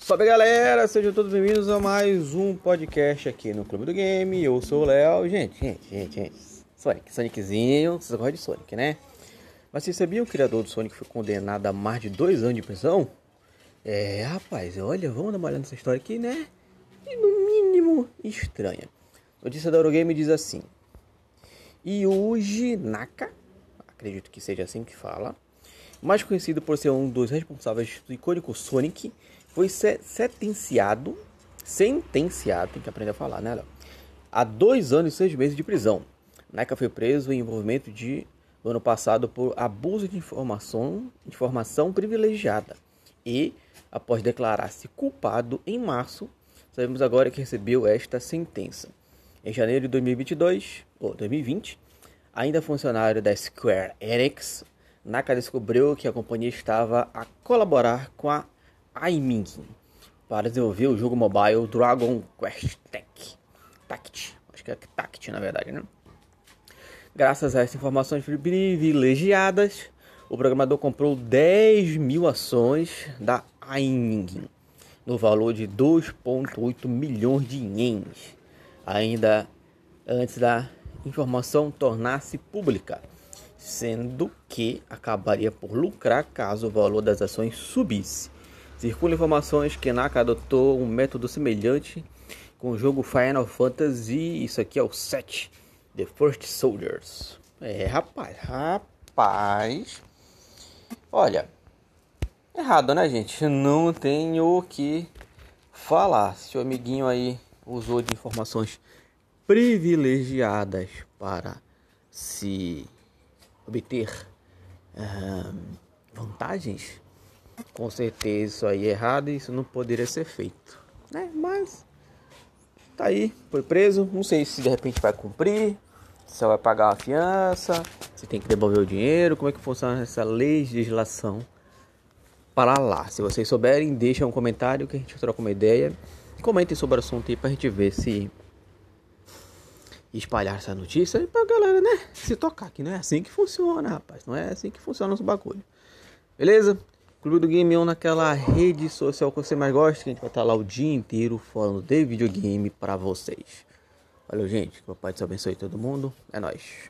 Salve galera, sejam todos bem-vindos a mais um podcast aqui no Clube do Game. Eu sou o Léo. Gente, gente, gente, gente. Sonic, Soniczinho, vocês gostam de Sonic, né? Mas vocês sabiam que o criador do Sonic foi condenado a mais de dois anos de prisão? É, rapaz, olha, vamos dar uma olhada nessa história aqui, né? E no mínimo estranha. Notícia da Eurogame diz assim: Yuji Naka, acredito que seja assim que fala, mais conhecido por ser um dos responsáveis do icônico Sonic, foi sentenciado, sentenciado, tem que aprender a falar, né, Léo? A dois anos e seis meses de prisão. Naka foi preso em envolvimento de no ano passado por abuso de informação, informação privilegiada e, após declarar-se culpado em março, sabemos agora que recebeu esta sentença. Em janeiro de 2022, ou 2020, ainda funcionário da Square Enix, Naka descobriu que a companhia estava a colaborar com a Aiming para desenvolver o jogo mobile Dragon Quest Tech. Tact. Acho que é Tact, na verdade, né? Graças a essas informações privilegiadas, o programador comprou 10 mil ações da Aiming no valor de 2,8 milhões de ienes, ainda antes da informação tornar-se pública sendo que acabaria por lucrar caso o valor das ações subisse. Circulam informações que Naka adotou um método semelhante com o jogo Final Fantasy, isso aqui é o 7, The First Soldiers. É, rapaz, rapaz. Olha, errado, né, gente? Não tenho o que falar. Se o amiguinho aí usou de informações privilegiadas para se obter uh, vantagens, com certeza isso aí é errado e isso não poderia ser feito, né? Mas tá aí, foi preso, não sei se de repente vai cumprir, se vai pagar a fiança, se tem que devolver o dinheiro, como é que funciona essa legislação para lá. Se vocês souberem, deixem um comentário que a gente troca uma ideia. Comentem sobre o assunto aí pra gente ver se espalhar essa notícia pra galera, né, se tocar, que não é assim que funciona, rapaz, não é assim que funciona os bagulho. Beleza? Clube do Game On naquela rede social que você mais gosta, que a gente vai estar lá o dia inteiro falando de videogame para vocês. Valeu, gente. Que o Pai te abençoe todo mundo. É nóis.